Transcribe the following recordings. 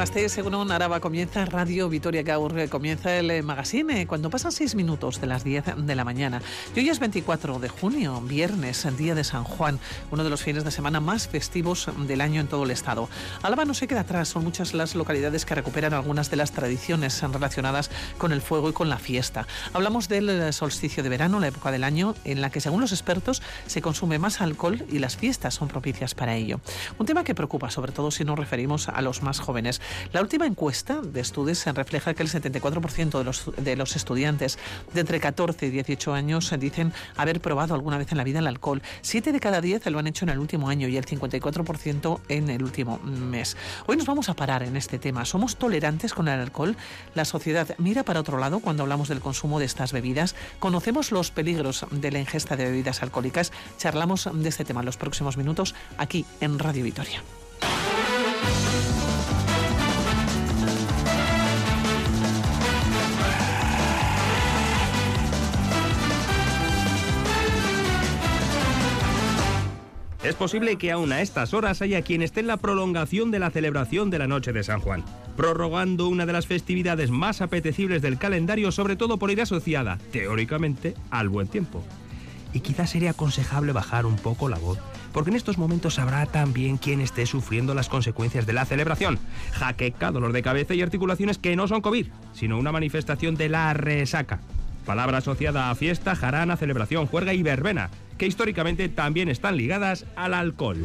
Gasteiz, según Araba, comienza Radio Vitoria Gaur, comienza el eh, magazine cuando pasan seis minutos de las 10 de la mañana. Y hoy es 24 de junio, viernes, día de San Juan, uno de los fines de semana más festivos del año en todo el estado. Álava no se queda atrás, son muchas las localidades que recuperan algunas de las tradiciones relacionadas con el fuego y con la fiesta. Hablamos del eh, solsticio de verano, la época del año en la que, según los expertos, se consume más alcohol y las fiestas son propicias para ello. Un tema que preocupa, sobre todo si nos referimos a los más jóvenes. La última encuesta de estudios refleja que el 74% de los, de los estudiantes de entre 14 y 18 años dicen haber probado alguna vez en la vida el alcohol. Siete de cada diez lo han hecho en el último año y el 54% en el último mes. Hoy nos vamos a parar en este tema. ¿Somos tolerantes con el alcohol? La sociedad mira para otro lado cuando hablamos del consumo de estas bebidas. Conocemos los peligros de la ingesta de bebidas alcohólicas. Charlamos de este tema en los próximos minutos aquí en Radio Vitoria. Es posible que aún a estas horas haya quien esté en la prolongación de la celebración de la Noche de San Juan, prorrogando una de las festividades más apetecibles del calendario, sobre todo por ir asociada, teóricamente, al buen tiempo. Y quizás sería aconsejable bajar un poco la voz, porque en estos momentos habrá también quien esté sufriendo las consecuencias de la celebración. Jaqueca, dolor de cabeza y articulaciones que no son COVID, sino una manifestación de la resaca. Palabra asociada a fiesta, jarana, celebración, juerga y verbena, que históricamente también están ligadas al alcohol.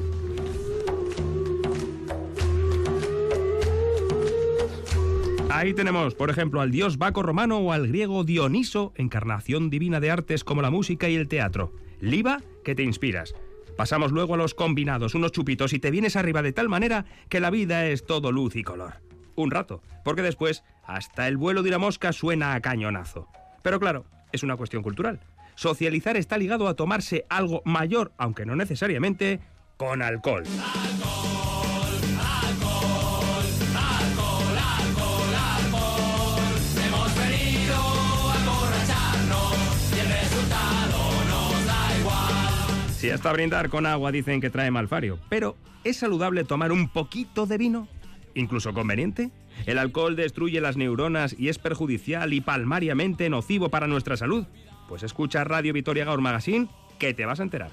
Ahí tenemos, por ejemplo, al dios Baco romano o al griego Dioniso, encarnación divina de artes como la música y el teatro. Liba, que te inspiras. Pasamos luego a los combinados, unos chupitos y te vienes arriba de tal manera que la vida es todo luz y color. Un rato, porque después hasta el vuelo de una mosca suena a cañonazo. Pero claro, es una cuestión cultural. Socializar está ligado a tomarse algo mayor, aunque no necesariamente, con alcohol. Si hasta brindar con agua dicen que trae malfario, pero ¿es saludable tomar un poquito de vino? ¿Incluso conveniente? ¿El alcohol destruye las neuronas y es perjudicial y palmariamente nocivo para nuestra salud? Pues escucha Radio Vitoria Gaur Magazine que te vas a enterar.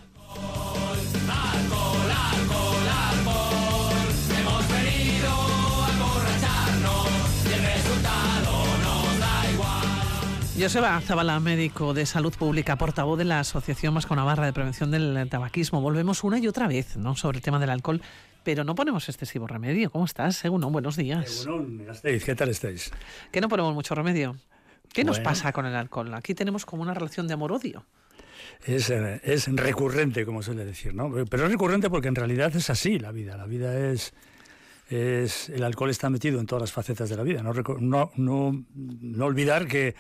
Joseba Zabala, médico de salud pública, portavoz de la Asociación Vasco Navarra de Prevención del Tabaquismo. Volvemos una y otra vez ¿no? sobre el tema del alcohol, pero no ponemos excesivo remedio. ¿Cómo estás, Según Buenos días. ¿qué tal estáis? Que no ponemos mucho remedio. ¿Qué nos pasa con el alcohol? Aquí tenemos como una relación de amor-odio. Es, eh, es, recurrente, como suele decir, ¿no? Pero es recurrente porque en realidad es así la vida. La vida es, es el alcohol está metido en todas las facetas de la vida. No, no, no, no olvidar que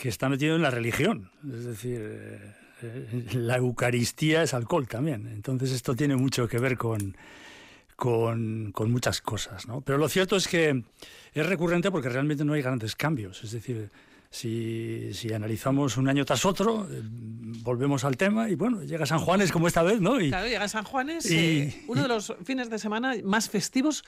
que está metido en la religión. Es decir, eh, eh, la Eucaristía es alcohol también. Entonces esto tiene mucho que ver con, con, con, muchas cosas. ¿no? Pero lo cierto es que es recurrente porque realmente no hay grandes cambios. Es decir, si, si analizamos un año tras otro, eh, volvemos al tema y bueno, llega San Juanes como esta vez, ¿no? Y, claro, llega San Juanes, y, uno de los fines de semana más festivos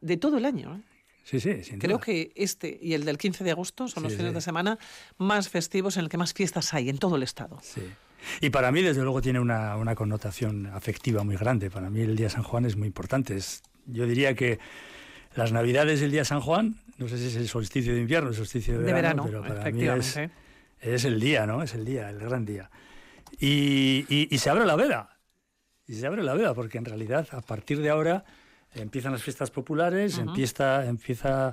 de todo el año. Sí, sí, Creo que este y el del 15 de agosto son los fines de semana más festivos en el que más fiestas hay en todo el Estado. Sí. Y para mí, desde luego, tiene una, una, connotación afectiva muy grande. Para mí el Día San Juan es muy importante. Es, yo diría que las Navidades del Día San Juan, no sé si es el solsticio de invierno, el solsticio de, verano, pero para mí es, es, el día, ¿no? Es el día, el gran día. Y, y, y se abre la veda. Y se abre la veda, porque en realidad, a partir de ahora empiezan las fiestas populares, empieza, empieza,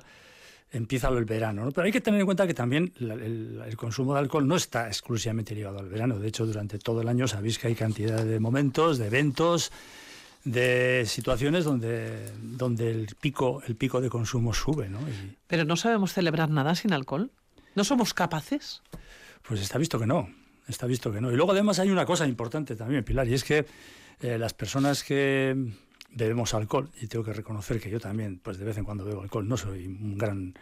empieza el verano. Pero hay que tener en cuenta que también el, consumo de alcohol no está exclusivamente ligado al verano. De hecho, durante todo el año sabéis que hay cantidad de momentos, de eventos, de situaciones donde, donde el, pico, el pico de consumo sube. ¿no? Pero no sabemos celebrar nada sin alcohol. ¿No somos capaces? Pues está visto que no. Está visto que no. Y luego además hay una cosa importante también, Pilar, y es que eh, las personas que bebemos alcohol y tengo que reconocer que yo también, pues de vez en cuando bebo alcohol. No soy un gran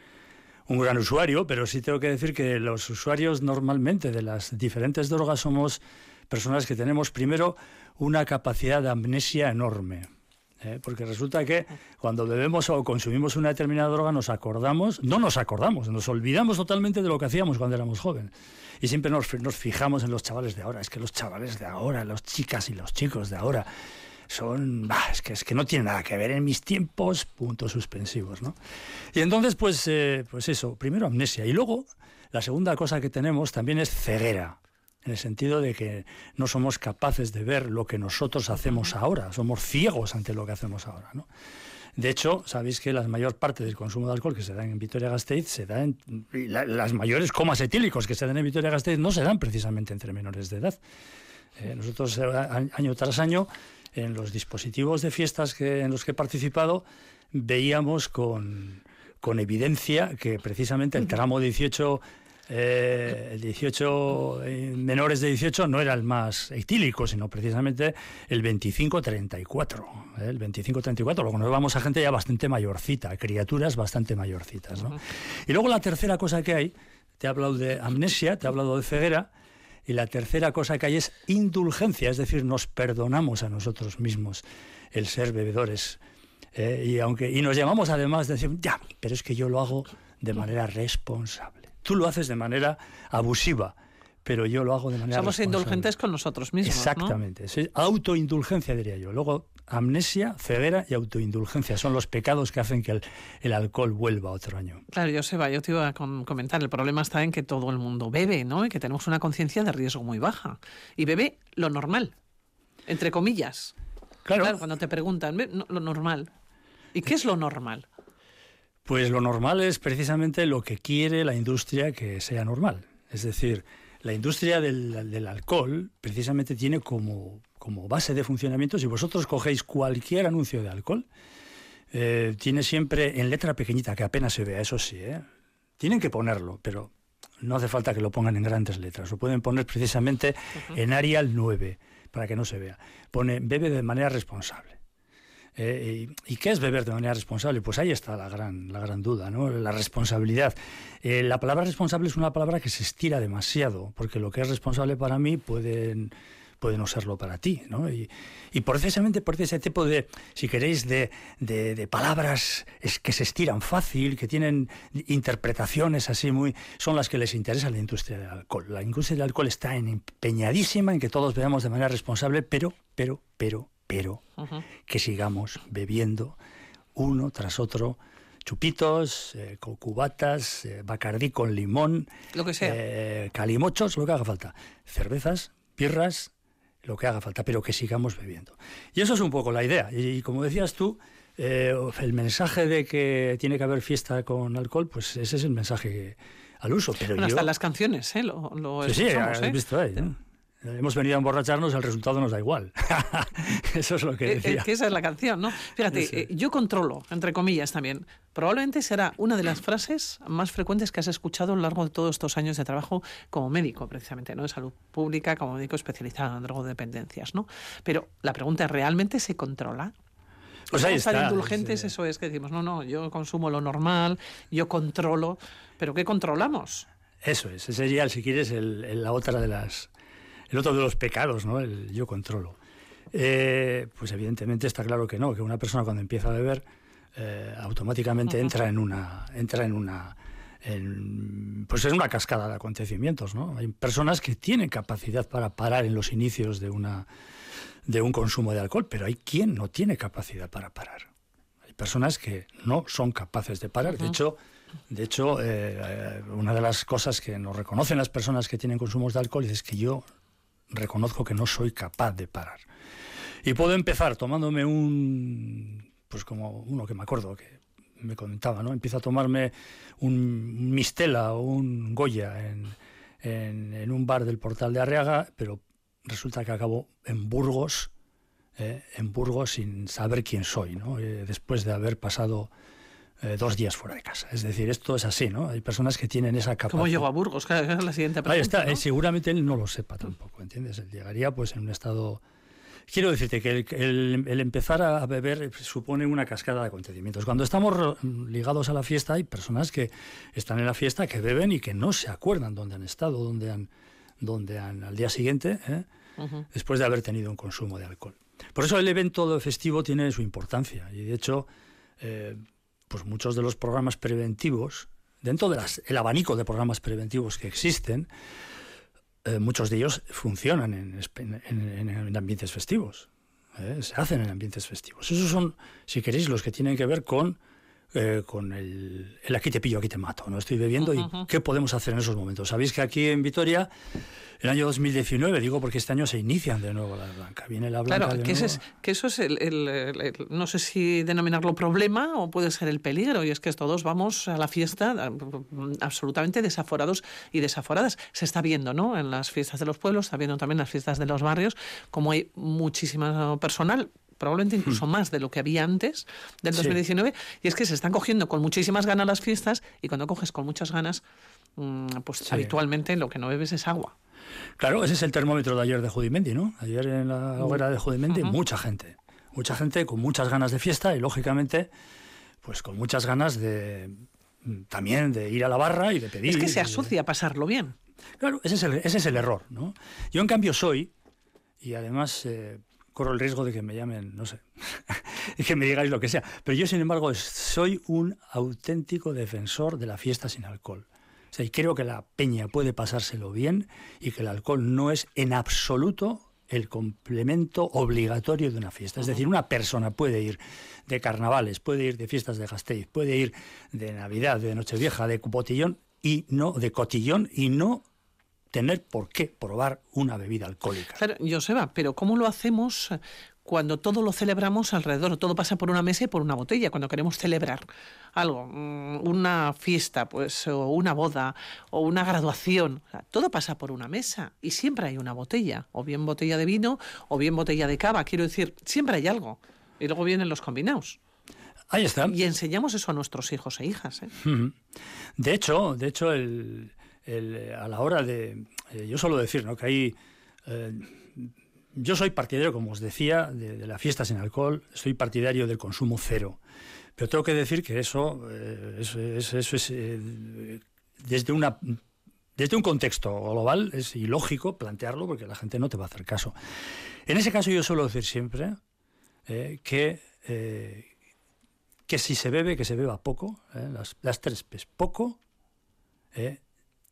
un gran usuario, pero sí tengo que decir que los usuarios normalmente de las diferentes drogas somos personas que tenemos primero una capacidad de amnesia enorme. ¿eh? porque resulta que cuando bebemos o consumimos una determinada droga nos acordamos, no nos acordamos, nos olvidamos totalmente de lo que hacíamos cuando éramos jóvenes. Y siempre nos, nos fijamos en los chavales de ahora, es que los chavales de ahora, las chicas y los chicos de ahora, son, es, que, es que no tiene nada que ver en mis tiempos, puntos suspensivos. ¿no? Y entonces, pues, eh, pues eso, primero amnesia. Y luego, la segunda cosa que tenemos también es ceguera en el sentido de que no somos capaces de ver lo que nosotros hacemos ahora, somos ciegos ante lo que hacemos ahora. ¿no? De hecho, sabéis que la mayor parte del consumo de alcohol que se da en Vitoria-Gasteiz se da en las mayores comas etílicos que se dan en Vitoria-Gasteiz no se dan precisamente entre menores de edad. Eh, nosotros eh, año tras año en los dispositivos de fiestas que, en los que he participado veíamos con, con evidencia que precisamente el tramo 18 eh, el 18 eh, menores de 18 no era el más etílico, sino precisamente el 25-34. ¿eh? El 25-34, luego nos vamos a gente ya bastante mayorcita, criaturas bastante mayorcitas. Y luego la tercera cosa que hay, te he hablado de amnesia, te he hablado de ceguera, y la tercera cosa que hay es indulgencia, es decir, nos perdonamos a nosotros mismos el ser bebedores. y, aunque, y nos llamamos además de decir, ya, pero es que yo lo hago de manera responsable. Tú lo haces de manera abusiva, pero yo lo hago de manera Somos indulgentes con nosotros mismos. Exactamente. Autoindulgencia, diría yo. Luego, amnesia, ceguera y autoindulgencia son los pecados que hacen que el, alcohol vuelva otro año. Claro, yo Seba, yo te iba a comentar, el problema está en que todo el mundo bebe, ¿no? Y que tenemos una conciencia de riesgo muy baja. Y bebe lo normal, entre comillas. Claro. claro cuando te preguntan, lo normal. ¿Y qué es lo normal? Pues lo normal es precisamente lo que quiere la industria que sea normal. Es decir, la industria del, alcohol precisamente tiene como, como, base de funcionamiento, si vosotros cogéis cualquier anuncio de alcohol, eh, tiene siempre en letra pequeñita, que apenas se vea, eso sí, ¿eh? tienen que ponerlo, pero no hace falta que lo pongan en grandes letras, lo pueden poner precisamente en Arial 9, para que no se vea. Pone bebe de manera responsable. Eh, y, qué es beber de manera responsable? Pues ahí está la gran, la gran duda, ¿no? la responsabilidad. Eh, la palabra responsable es una palabra que se estira demasiado, porque lo que es responsable para mí puede, puede no serlo para ti. ¿no? Y, precisamente por ese tipo de, si queréis, de, de, palabras es que se estiran fácil, que tienen interpretaciones así muy... son las que les interesa la industria del alcohol. La industria del alcohol está empeñadísima en que todos veamos de manera responsable, pero, pero, pero, pero que sigamos bebiendo uno tras otro chupitos, eh, cubatas, eh, bacardí con limón, lo que sea, eh, calimochos, lo que haga falta, cervezas, birras, lo que haga falta, pero que sigamos bebiendo. Y eso es un poco la idea. Y, como decías tú, el mensaje de que tiene que haber fiesta con alcohol, pues ese es el mensaje al uso. Pero bueno, hasta las canciones, ¿eh? Lo, lo sí, sí, visto ahí. Hemos venido a emborracharnos, el resultado nos da igual. Eso es lo que decía. Es que esa es la canción, ¿no? Fíjate, eh, yo controlo, entre comillas también. Probablemente será una de las frases más frecuentes que has escuchado a lo largo de todos estos años de trabajo como médico, precisamente, ¿no? De salud pública, como médico especializado en drogodependencias, ¿no? Pero la pregunta es, ¿realmente se controla? Pues ahí está, indulgentes, eso es que decimos, no, no, yo consumo lo normal, yo controlo, pero ¿qué controlamos? Eso es, ese sería, si quieres, la otra de las el otro de los pecados, ¿no? El yo controlo. Eh, pues evidentemente está claro que no, que una persona cuando empieza a beber eh, automáticamente entra en una, entra en una, pues es una cascada de acontecimientos, ¿no? Hay personas que tienen capacidad para parar en los inicios de una, de un consumo de alcohol, pero hay quien no tiene capacidad para parar. Hay personas que no son capaces de parar. De hecho, de hecho, eh, una de las cosas que nos reconocen las personas que tienen consumos de alcohol es que yo reconozco que no soy capaz de parar. Y puedo empezar tomándome un, pues como uno que me acuerdo que me comentaba, ¿no? Empiezo a tomarme un Mistela o un Goya en, en, un bar del Portal de Arriaga, pero resulta que acabo en Burgos, eh, en Burgos sin saber quién soy, ¿no? Eh, después de haber pasado eh, dos días fuera de casa. Es decir, esto es así, ¿no? Hay personas que tienen esa capacidad. ¿Cómo llegó a Burgos? es la siguiente pregunta. Ahí está. Eh, seguramente él no lo sepa tampoco, ¿entiendes? Él llegaría pues en un estado... Quiero decirte que el, empezar a beber supone una cascada de acontecimientos. Cuando estamos ligados a la fiesta hay personas que están en la fiesta, que beben y que no se acuerdan dónde han estado, dónde han, dónde han al día siguiente, ¿eh? después de haber tenido un consumo de alcohol. Por eso el evento festivo tiene su importancia y de hecho, eh, pues muchos de los programas preventivos, dentro del abanico de programas preventivos que existen, eh, muchos de ellos funcionan en, ambientes festivos, ¿eh? se hacen en ambientes festivos. Esos son, si queréis, los que tienen que ver con eh, con el, aquí te pillo, aquí te mato. ¿no? Estoy bebiendo y ¿qué podemos hacer en esos momentos? Sabéis que aquí en Vitoria, el año 2019, digo porque este año se inician de nuevo la blanca. Viene la blanca. Claro, que, es, que, eso es el, no sé si denominarlo problema o puede ser el peligro, y es que todos vamos a la fiesta absolutamente desaforados y desaforadas. Se está viendo, ¿no? En las fiestas de los pueblos, está viendo también en las fiestas de los barrios, como hay muchísima personal probablemente incluso hmm. más de lo que había antes del 2019, y es que se están cogiendo con muchísimas ganas las fiestas y cuando coges con muchas ganas, mm, pues habitualmente lo que no bebes es agua. Claro, ese es el termómetro de ayer de Judimendi, ¿no? Ayer en la hoguera de Judimendi, mucha gente, mucha gente con muchas ganas de fiesta y lógicamente, pues con muchas ganas de mm, también de ir a la barra y de pedir. Es que se asocia a pasarlo bien. Claro, ese es el, ese es el error, ¿no? Yo en cambio soy, y además eh, corro el riesgo de que me llamen, no sé, y que me digáis lo que sea. Pero yo, sin embargo, soy un auténtico defensor de la fiesta sin alcohol. O sea, y creo que la peña puede pasárselo bien y que el alcohol no es en absoluto el complemento obligatorio de una fiesta. Es decir, una persona puede ir de carnavales, puede ir de fiestas de Gasteiz, puede ir de Navidad, de Nochevieja, de botillón y no de cotillón y no tener por qué probar una bebida alcohólica. Claro, Joseba, pero ¿cómo lo hacemos cuando todo lo celebramos alrededor? Todo pasa por una mesa y por una botella, cuando queremos celebrar algo, mm, una fiesta, pues, o una boda, o una graduación. todo pasa por una mesa y siempre hay una botella, o bien botella de vino, o bien botella de cava. Quiero decir, siempre hay algo. Y luego vienen los combinados. Ahí está. Y enseñamos eso a nuestros hijos e hijas. ¿eh? De hecho, de hecho, el, a la hora de... Eh, yo suelo decir ¿no? que hay... Eh, yo soy partidario, como os decía, de, la fiesta sin alcohol, soy partidario del consumo cero. Pero tengo que decir que eso, eh, eso, es desde una desde un contexto global es ilógico plantearlo porque la gente no te va a hacer caso. En ese caso yo suelo decir siempre que, que si se bebe, que se beba poco, las, las, tres P's, poco,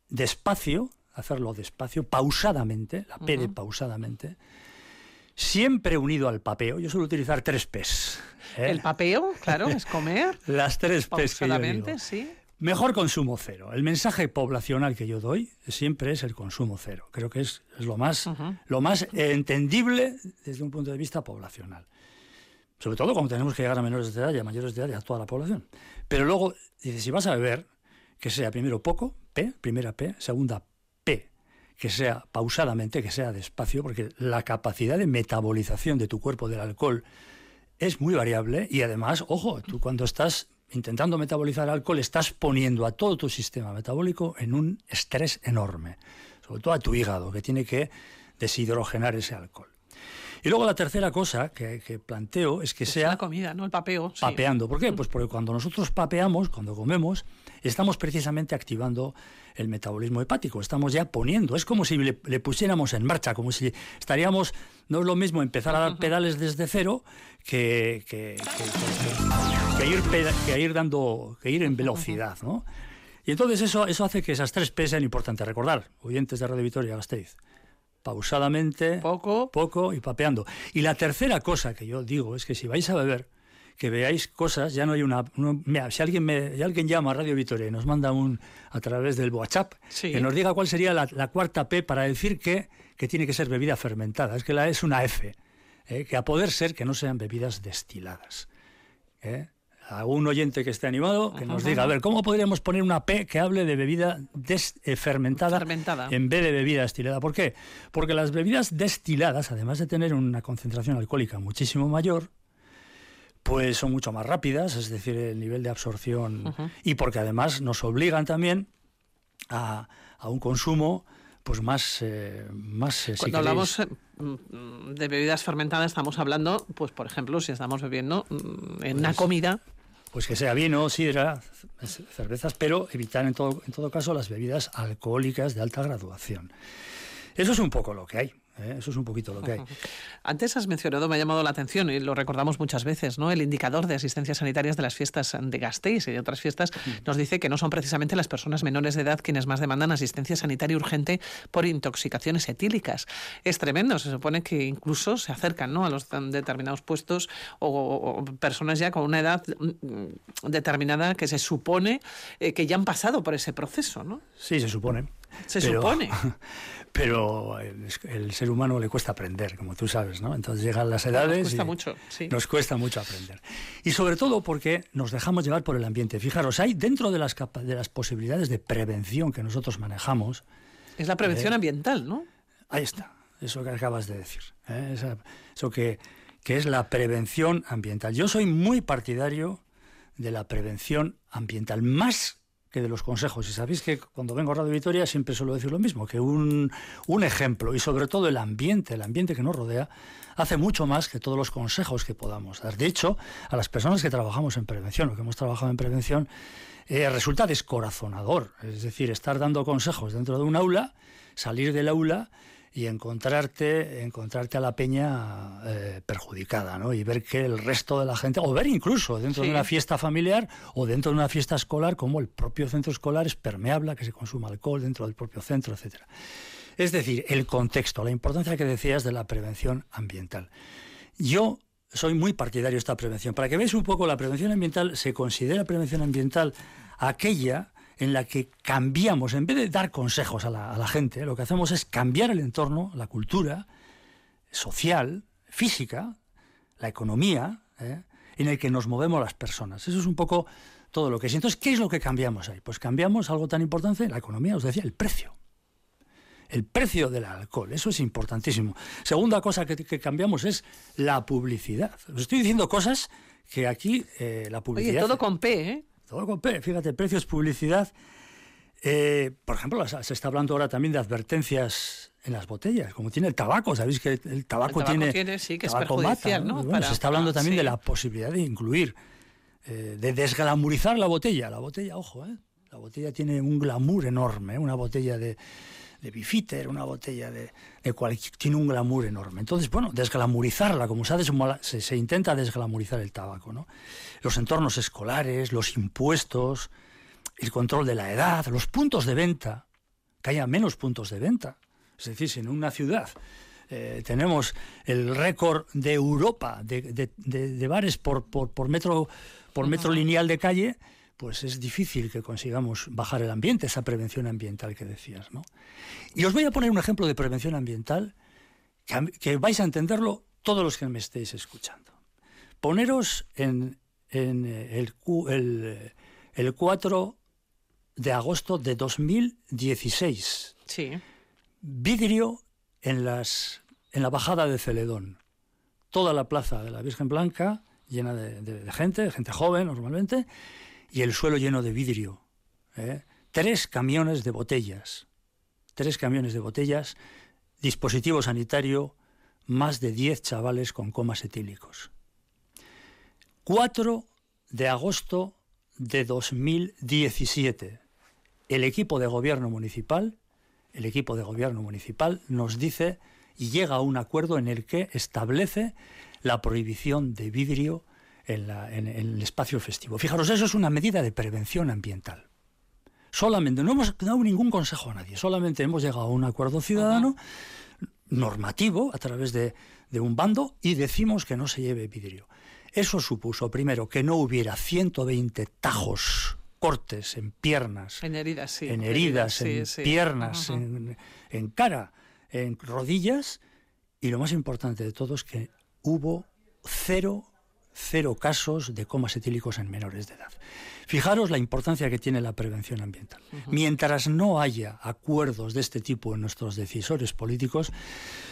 despacio, hacerlo despacio, pausadamente, la P de pausadamente, siempre unido al papeo. Yo suelo utilizar tres P's. ¿eh? El papeo, claro, es comer. Las tres P's que yo digo. sí. Mejor consumo cero. El mensaje poblacional que yo doy siempre es el consumo cero. Creo que es, lo, más, lo más entendible desde un punto de vista poblacional. Sobre todo cuando tenemos que llegar a menores de edad y a mayores de edad y a toda la población. Pero luego, dice, si vas a beber, que sea primero poco, P, primera P, segunda P, que sea pausadamente, que sea despacio, porque la capacidad de metabolización de tu cuerpo del alcohol es muy variable y además, ojo, tú cuando estás intentando metabolizar alcohol estás poniendo a todo tu sistema metabólico en un estrés enorme, sobre todo a tu hígado, que tiene que deshidrogenar ese alcohol. Y luego la tercera cosa que, planteo es que sea... La comida, ¿no? El papeo. Papeando. ¿Por qué? Pues porque cuando nosotros papeamos, cuando comemos, estamos precisamente activando el metabolismo hepático. Estamos ya poniendo, es como si le, pusiéramos en marcha, como si estaríamos, no es lo mismo empezar a dar pedales desde cero que, que, ir, que ir, dando, que ir en velocidad, ¿no? Y entonces eso, eso hace que esas tres P sean importantes. Recordar, oyentes de Radio Vitoria Gasteiz, pausadamente, poco, poco y papeando. Y la tercera cosa que yo digo es que si vais a beber, que veáis cosas, ya no hay una... si alguien, me, alguien llama a Radio Vitoria y nos manda un a través del WhatsApp, que nos diga cuál sería la, cuarta P para decir que, que, tiene que ser bebida fermentada. Es que la es una F, ¿eh? que a poder ser que no sean bebidas destiladas. ¿eh? A un oyente que esté animado, que nos diga, a ver, ¿cómo podríamos poner una P que hable de bebida eh, fermentada, en vez de bebida destilada? ¿Por qué? Porque las bebidas destiladas, además de tener una concentración alcohólica muchísimo mayor, pues son mucho más rápidas, es decir, el nivel de absorción, y porque además nos obligan también a, un consumo pues más, eh, más eh, Cuando hablamos eh, mm, de bebidas fermentadas estamos hablando, pues por ejemplo, si estamos bebiendo mm, en una pues comida... Pues que sea vino, sidra, cervezas, pero evitar en todo, en todo caso las bebidas alcohólicas de alta graduación. Eso es un poco lo que hay. ¿Eh? Eso es un poquito lo que hay. Antes has mencionado, me ha llamado la atención y lo recordamos muchas veces, ¿no? El indicador de asistencia sanitarias de las fiestas de Gasteiz y de otras fiestas mm. nos dice que no son precisamente las personas menores de edad quienes más demandan asistencia sanitaria urgente por intoxicaciones etílicas. Es tremendo, se supone que incluso se acercan ¿no? a los determinados puestos o, personas ya con una edad mm, determinada que se supone eh, que ya han pasado por ese proceso, ¿no? Sí, se supone. Se supone. Pero el, ser humano le cuesta aprender, como tú sabes, ¿no? Entonces llegan las edades. Nos cuesta mucho, sí. Nos cuesta mucho aprender. Y sobre todo porque nos dejamos llevar por el ambiente. Fijaros, hay dentro de las, de las posibilidades de prevención que nosotros manejamos. Es la prevención eh, ambiental, ¿no? Ahí está, eso que acabas de decir. ¿eh? eso que, que es la prevención ambiental. Yo soy muy partidario de la prevención ambiental, más que de los consejos. Y sabéis que cuando vengo a Radio Vitoria siempre suelo decir lo mismo, que un, un, ejemplo y sobre todo el ambiente, el ambiente que nos rodea, hace mucho más que todos los consejos que podamos dar. De hecho, a las personas que trabajamos en prevención o que hemos trabajado en prevención, eh, resulta descorazonador. Es decir, estar dando consejos dentro de un aula, salir del aula y encontrarte, encontrarte a la peña eh, perjudicada, ¿no? Y ver que el resto de la gente, o ver incluso dentro de una fiesta familiar o dentro de una fiesta escolar, como el propio centro escolar es permeable, que se consuma alcohol dentro del propio centro, etcétera. Es decir, el contexto, la importancia que decías de la prevención ambiental. Yo soy muy partidario de esta prevención. Para que veáis un poco, la prevención ambiental se considera prevención ambiental aquella en la que cambiamos, en vez de dar consejos a la, gente, lo que hacemos es cambiar el entorno, la cultura social, física, la economía, ¿eh? en el que nos movemos las personas. Eso es un poco todo lo que es. Entonces, ¿qué es lo que cambiamos ahí? Pues cambiamos algo tan importante, la economía, os decía, el precio. El precio del alcohol, eso es importantísimo. Segunda cosa que, cambiamos es la publicidad. Os estoy diciendo cosas que aquí eh, la publicidad... Oye, todo con P, ¿eh? Todo con P, fíjate, precios, publicidad. Eh, por ejemplo, se está hablando ahora también de advertencias en las botellas, como tiene el tabaco, sabéis que el tabaco, tiene, sí, que es perjudicial, ¿no? se está hablando también de la posibilidad de incluir, eh, de desglamurizar la botella. La botella, ojo, ¿eh? la botella tiene un glamour enorme, una botella de, de Bifiter, una botella de, de cualquier, tiene un glamour enorme. Entonces, bueno, desglamurizarla, como sabes, se, se intenta desglamurizar el tabaco, ¿no? Los entornos escolares, los impuestos, el control de la edad, los puntos de venta, que haya menos puntos de venta. Es decir, si en una ciudad eh, tenemos el récord de Europa de, de, de, bares por, por, por metro, por metro lineal de calle, pues es difícil que consigamos bajar el ambiente, esa prevención ambiental que decías. ¿no? Y os voy a poner un ejemplo de prevención ambiental que, vais a entenderlo todos los que me estéis escuchando. Poneros en, el, el, el 4 de agosto de 2016. Sí. Vidrio en, las, en la bajada de Celedón. Toda la plaza de la Virgen Blanca llena de, de gente, gente joven normalmente, y el suelo lleno de vidrio. ¿eh? Tres camiones de botellas. Tres camiones de botellas, dispositivo sanitario, más de diez chavales con comas etílicos. 4 de agosto de 2017. El equipo de gobierno municipal, el equipo de gobierno municipal nos dice y llega a un acuerdo en el que establece la prohibición de vidrio en, el espacio festivo. Fijaros, eso es una medida de prevención ambiental. Solamente, no hemos dado ningún consejo a nadie, solamente hemos llegado a un acuerdo ciudadano normativo a través de, un bando y decimos que no se lleve vidrio. Eso supuso, primero, que no hubiera 120 tajos, cortes en piernas, en heridas, sí, en, heridas, en piernas, en cara, en rodillas, y lo más importante de todo es que hubo cero cero casos de comas etílicos en menores de edad. Fijaros la importancia que tiene la prevención ambiental. Mientras no haya acuerdos de este tipo en nuestros decisores políticos,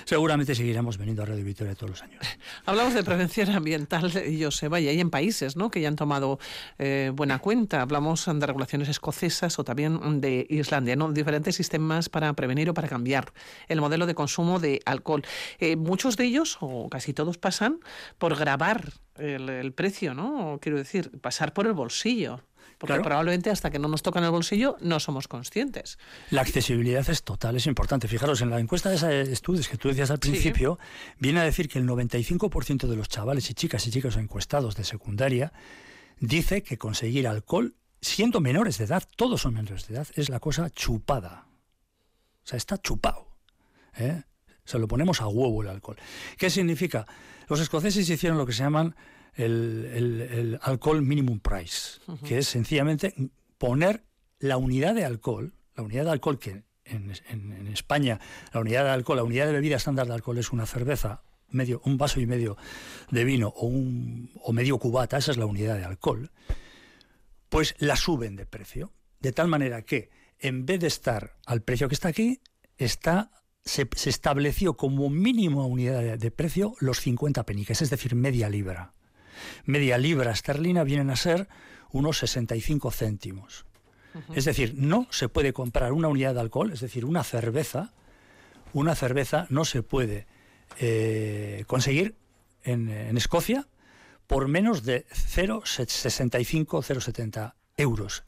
seguramente seguiremos veniendo a Radio Victoria todos los años. Hablamos de prevención ambiental, Joseba, y hay en países ¿no? que ya han tomado eh, buena cuenta. Hablamos de regulaciones escocesas o también de Islandia, ¿no? diferentes sistemas para prevenir o para cambiar el modelo de consumo de alcohol. Eh, muchos de ellos, o casi todos, pasan por grabar el, precio, ¿no? Quiero decir, pasar por el bolsillo. Porque probablemente hasta que no nos tocan el bolsillo no somos conscientes. La accesibilidad es total, es importante. Fijaros, en la encuesta de esos estudios que tú decías al principio, viene a decir que el 95% de los chavales y chicas y chicos encuestados de secundaria dice que conseguir alcohol, siendo menores de edad, todos son menores de edad, es la cosa chupada. O sea, está chupado. ¿eh? Se lo ponemos a huevo el alcohol. ¿Qué significa? Los escoceses hicieron lo que se llaman el, alcohol minimum price, que es sencillamente poner la unidad de alcohol, la unidad de alcohol que en, España, la unidad de alcohol, la unidad de bebida estándar de alcohol es una cerveza, medio, un vaso y medio de vino o, un, o medio cubata, esa es la unidad de alcohol, pues la suben de precio. De tal manera que en vez de estar al precio que está aquí, está se, estableció como mínimo unidad de, precio los 50 peniques, es decir, media libra. Media libra esterlina vienen a ser unos 65 céntimos. Es decir, no se puede comprar una unidad de alcohol, es decir, una cerveza, una cerveza no se puede eh, conseguir en, en, Escocia por menos de 0,65, 0,70 euros.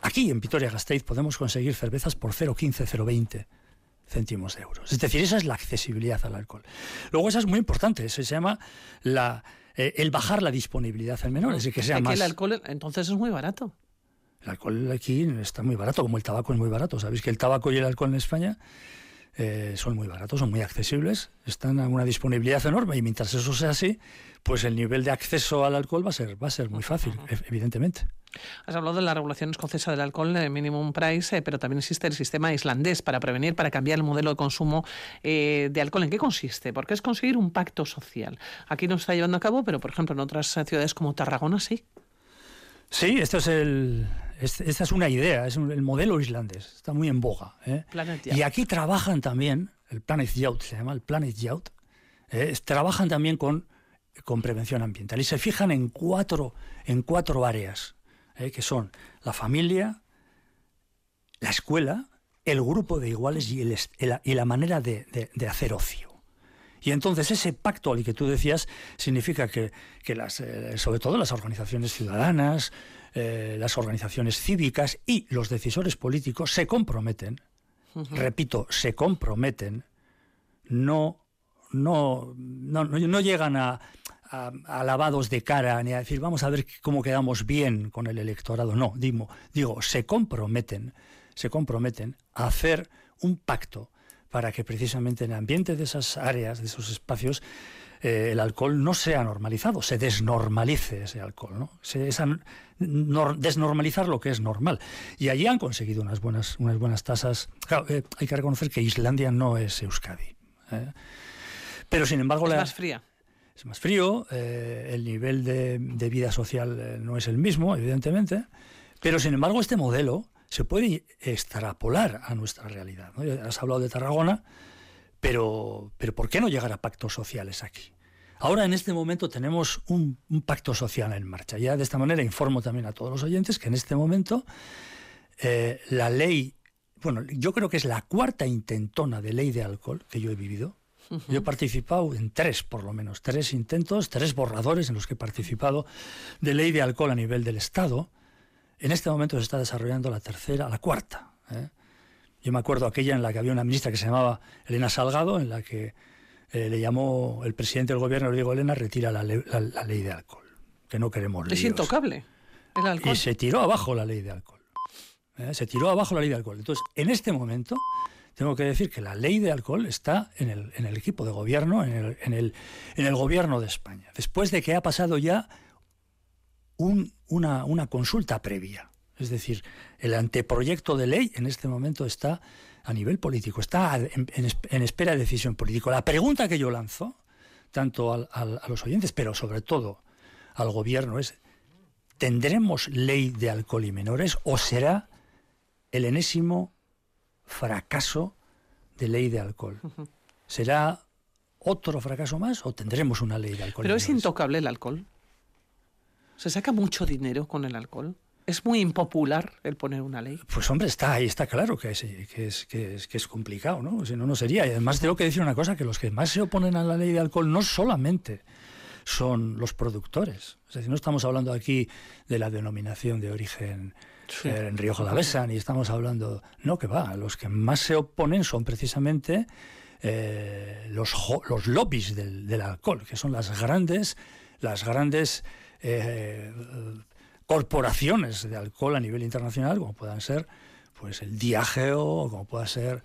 Aquí en Vitoria-Gasteiz podemos conseguir cervezas por 0,15, 0,20 céntimos de euros. Es decir, esa es la accesibilidad al alcohol. Luego esa es muy importante, se llama la, eh, el bajar la disponibilidad en menores. Y que sea más... el alcohol entonces es muy barato. El alcohol aquí está muy barato, como el tabaco es muy barato. Sabéis que el tabaco y el alcohol en España eh, son muy baratos, son muy accesibles, están a una disponibilidad enorme y mientras eso sea así, pues el nivel de acceso al alcohol va a ser, va a ser muy fácil, evidentemente. Has hablado de la regulación escocesa del alcohol de minimum price, eh, pero también existe el sistema islandés para prevenir, para cambiar el modelo de consumo eh, de alcohol. ¿En qué consiste? Porque es conseguir un pacto social. Aquí no se está llevando a cabo, pero por ejemplo en otras ciudades como Tarragona sí. Sí, esto es el, esta es una idea, es el modelo islandés, está muy en boga. ¿eh? Y aquí trabajan también, el Planet Youth se llama, el Planet Youth, trabajan también con, con prevención ambiental y se fijan en cuatro, en cuatro áreas. ¿eh? que son la familia, la escuela, el grupo de iguales y, y la manera de, hacer ocio. Y entonces ese pacto al que tú decías significa que, las, eh, sobre todo las organizaciones ciudadanas, eh, las organizaciones cívicas y los decisores políticos se comprometen, repito, se comprometen, no, no, no, no llegan a, a, lavados de cara ni a decir vamos a ver cómo quedamos bien con el electorado. No, digo, digo, se comprometen, se comprometen a hacer un pacto para que precisamente en el ambiente de esas áreas, de esos espacios, eh, el alcohol no sea normalizado, se desnormalice ese alcohol, ¿no? Se, desnormalizar lo que es normal. Y allí han conseguido unas buenas, unas buenas tasas. Eh, hay que reconocer que Islandia no es Euskadi. ¿eh? Pero sin embargo... Es la, más fría es más frío, eh, el nivel de, vida social eh, no es el mismo, evidentemente, pero sin embargo este modelo se puede extrapolar a nuestra realidad. Has hablado de Tarragona, pero, pero ¿por qué no llegar a pactos sociales aquí? Ahora en este momento tenemos un, pacto social en marcha. Ya de esta manera informo también a todos los oyentes que en este momento eh, la ley, bueno, yo creo que es la cuarta intentona de ley de alcohol que yo he vivido, yo he participado en tres, por lo menos, tres intentos, tres borradores en los que he participado de ley de alcohol a nivel del Estado. En este momento se está desarrollando la tercera, la cuarta. ¿eh? Yo me acuerdo aquella en la que había una ministra que se llamaba Elena Salgado, en la que eh, le llamó el presidente del gobierno, le Elena, retira la, ley de alcohol, que no queremos Es intocable el alcohol. Y se tiró abajo la ley de alcohol. ¿eh? Se tiró abajo la ley de alcohol. Entonces, en este momento tengo que decir que la ley de alcohol está en el, en el equipo de gobierno, en el, en, el, en el, gobierno de España, después de que ha pasado ya un, una, una, consulta previa. Es decir, el anteproyecto de ley en este momento está a nivel político, está en, en espera de decisión política. La pregunta que yo lanzo, tanto a los oyentes, pero sobre todo al gobierno, es, ¿tendremos ley de alcohol y menores o será el enésimo fracaso de ley de alcohol. ¿Será otro fracaso más o tendremos una ley de alcohol? Pero es intocable el alcohol. ¿Se saca mucho dinero con el alcohol? ¿Es muy impopular el poner una ley? Pues hombre, está ahí, está claro que es, que es, que es, que es complicado, ¿no? Si no, no sería. Y además tengo que decir una cosa, que los que más se oponen a la ley de alcohol no solamente son los productores. Es decir, no estamos hablando aquí de la denominación de origen eh, en Rioja de Besa, ni estamos hablando... No, que va, los que más se oponen son precisamente eh, los, los lobbies del, alcohol, que son las grandes, las grandes eh, corporaciones de alcohol a nivel internacional, como puedan ser pues el Diageo, como pueda ser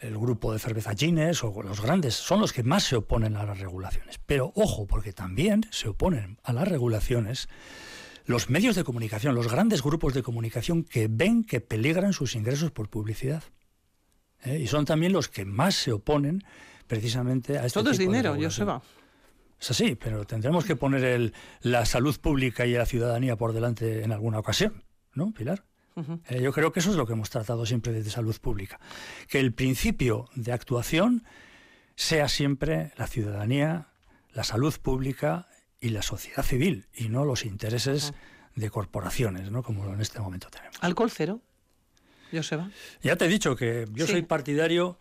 el grupo de cerveza o los grandes, son los que más se oponen a las regulaciones. Pero ojo, porque también se oponen a las regulaciones los medios de comunicación, los grandes grupos de comunicación que ven que peligran sus ingresos por publicidad. ¿eh? Y son también los que más se oponen precisamente a esto. Todo es dinero, Joseba. Es así, pero tendremos que poner el, la salud pública y la ciudadanía por delante en alguna ocasión, ¿no, Pilar? Eh, yo creo que eso es lo que hemos tratado siempre desde salud pública. Que el principio de actuación sea siempre la ciudadanía, la salud pública y la sociedad civil y no los intereses de corporaciones, ¿no? como en este momento tenemos. ¿Alcohol cero? Joseba. Ya te he dicho que yo soy partidario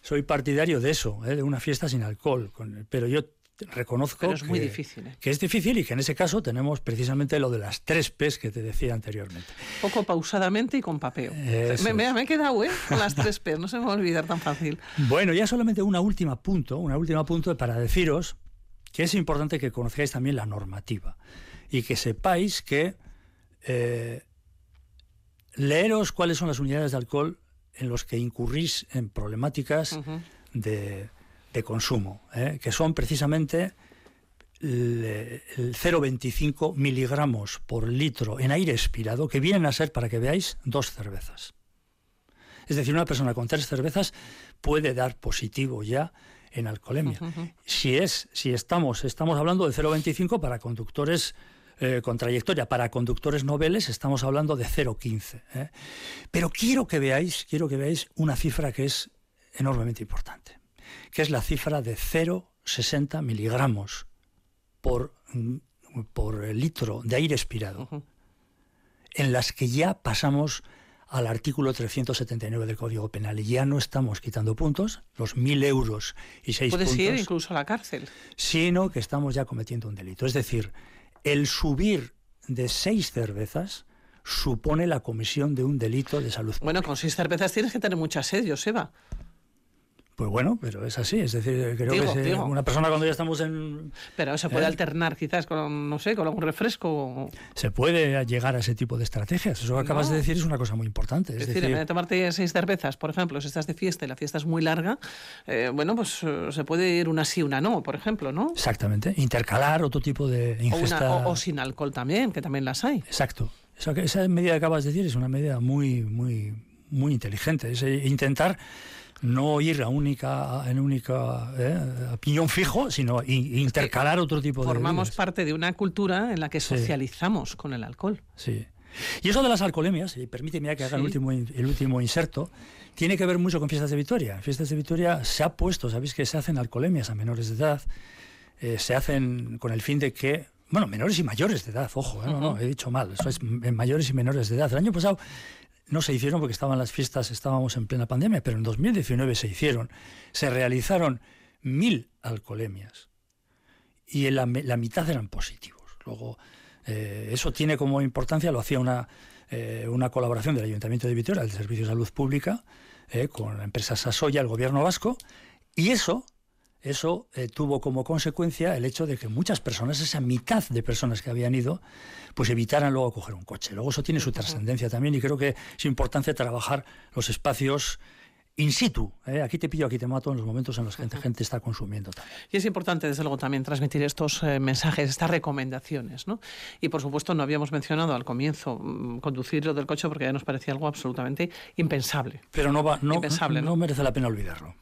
soy partidario de eso, ¿eh? de una fiesta sin alcohol, pero yo reconozco es que, muy difícil, ¿eh? que es difícil y que en ese caso tenemos precisamente lo de las tres P's que te decía anteriormente. Poco pausadamente y con papeo. Me, me, he quedado ¿eh? con las tres P's, no se me va a olvidar tan fácil. Bueno, ya solamente una última punto, una última punto para deciros que es importante que conozcáis también la normativa y que sepáis que eh, leeros cuáles son las unidades de alcohol en los que incurrís en problemáticas de, consumo, ¿eh? que son precisamente el, 0,25 miligramos por litro en aire expirado, que vienen a ser, para que veáis, dos cervezas. Es decir, una persona con tres cervezas puede dar positivo ya en alcoholemia. Si es, si estamos, estamos hablando de 0,25 para conductores eh, con trayectoria, para conductores noveles estamos hablando de 0,15. ¿eh? Pero quiero que veáis, quiero que veáis una cifra que es enormemente importante, que es la cifra de 0,60 miligramos por, por litro de aire expirado, en las que ya pasamos al artículo 379 del Código Penal. Y ya no estamos quitando puntos, los mil euros y seis puntos. Puedes ir incluso a la cárcel. Sino que estamos ya cometiendo un delito. Es decir, el subir de seis cervezas supone la comisión de un delito de salud. Bueno, con seis cervezas tienes que tener mucha sed, Joseba. Pues bueno, pero es así, es decir, creo que una persona cuando ya estamos en... Pero se puede ¿eh? alternar quizás con, no sé, con algún refresco. Se puede llegar a ese tipo de estrategias, eso que acabas de decir es una cosa muy importante. Es, decir, en vez de tomarte seis cervezas, por ejemplo, si estás de fiesta y la fiesta es muy larga, eh, bueno, pues eh, se puede ir una sí, una no, por ejemplo, ¿no? Exactamente, intercalar otro tipo de ingesta... O, sin alcohol también, que también las hay. Exacto, esa, esa medida que acabas de decir es una medida muy, muy, muy inteligente, es intentar no ir a única, en única eh, piñón fijo, sino intercalar otro tipo de. Formamos parte de una cultura en la que socializamos con el alcohol. Sí. Y eso de las alcoholemias, y permíteme que haga el, último, el último inserto, tiene que ver mucho con Fiestas de Vitoria. Fiestas de Vitoria se ha puesto, sabéis que se hacen alcoholemias a menores de edad, eh, se hacen con el fin de que bueno, menores y mayores de edad, ojo, ¿eh? no, no, he dicho mal, eso es mayores y menores de edad. El año pasado no se hicieron porque estaban las fiestas, estábamos en plena pandemia, pero en 2019 se hicieron. Se realizaron mil alcoholemias y la, la mitad eran positivos. Luego, eh, eso tiene como importancia, lo hacía una, eh, una colaboración del Ayuntamiento de Vitoria, el Servicio de Salud Pública, eh, con la empresa Sasoya, el gobierno vasco, y eso eso eh, tuvo como consecuencia el hecho de que muchas personas, esa mitad de personas que habían ido, pues evitaran luego coger un coche. Luego eso tiene su trascendencia también y creo que es importante trabajar los espacios in situ. ¿eh? Aquí te pillo, aquí te mato en los momentos en los que la gente está consumiendo también. Y es importante, desde luego, también transmitir estos eh, mensajes, estas recomendaciones. ¿no? Y, por supuesto, no habíamos mencionado al comienzo mm, conducir lo del coche porque ya nos parecía algo absolutamente impensable. Pero no, va, no, no, merece la pena olvidarlo.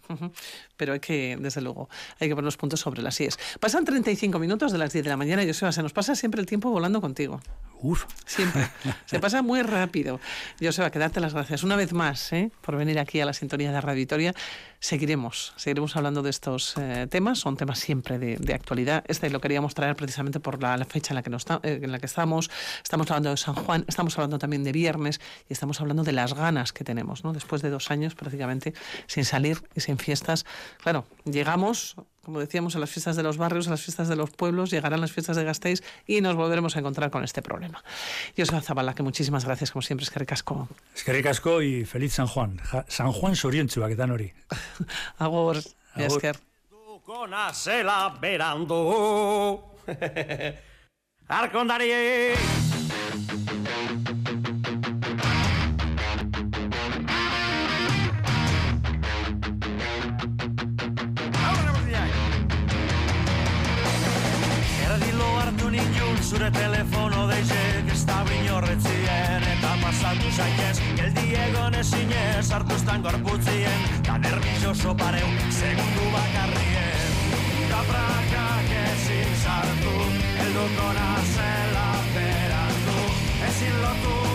Pero hay que, desde luego, hay que poner los puntos sobre las IES. Pasan 35 minutos de las 10 de la mañana Joseba, se nos pasa siempre el tiempo volando contigo. Uf. Siempre. Se pasa muy rápido. Joseba, que darte las gracias una vez más ¿eh? por venir aquí a la sintonía de Radio Victoria. Seguiremos, seguiremos hablando de estos eh, temas. Son temas siempre de, actualidad. Este lo queríamos traer precisamente por la, fecha en la, que nos, eh, en la que estamos. Estamos hablando de San Juan, estamos hablando también de viernes y estamos hablando de las ganas que tenemos, ¿no? Después de dos años prácticamente sin salir y sin fiestas. Claro, llegamos como decíamos, a las fiestas de los barrios, a las fiestas de los pueblos, llegarán las fiestas de Gasteiz y nos volveremos a encontrar con este problema. José Zabala, que muchísimas gracias, como siempre, es que recasco. Es que recasco y feliz San Juan. San Juan Sorientzu, que hori. Agur, esker. Kona zela berandu Arkondari pasatu zaitez Geldi egon ezinez hartuztan gorputzien Da nervioso pareu segundu bakarrien. Da prakak ezin sartu Elduko nazela berandu Ezin lotu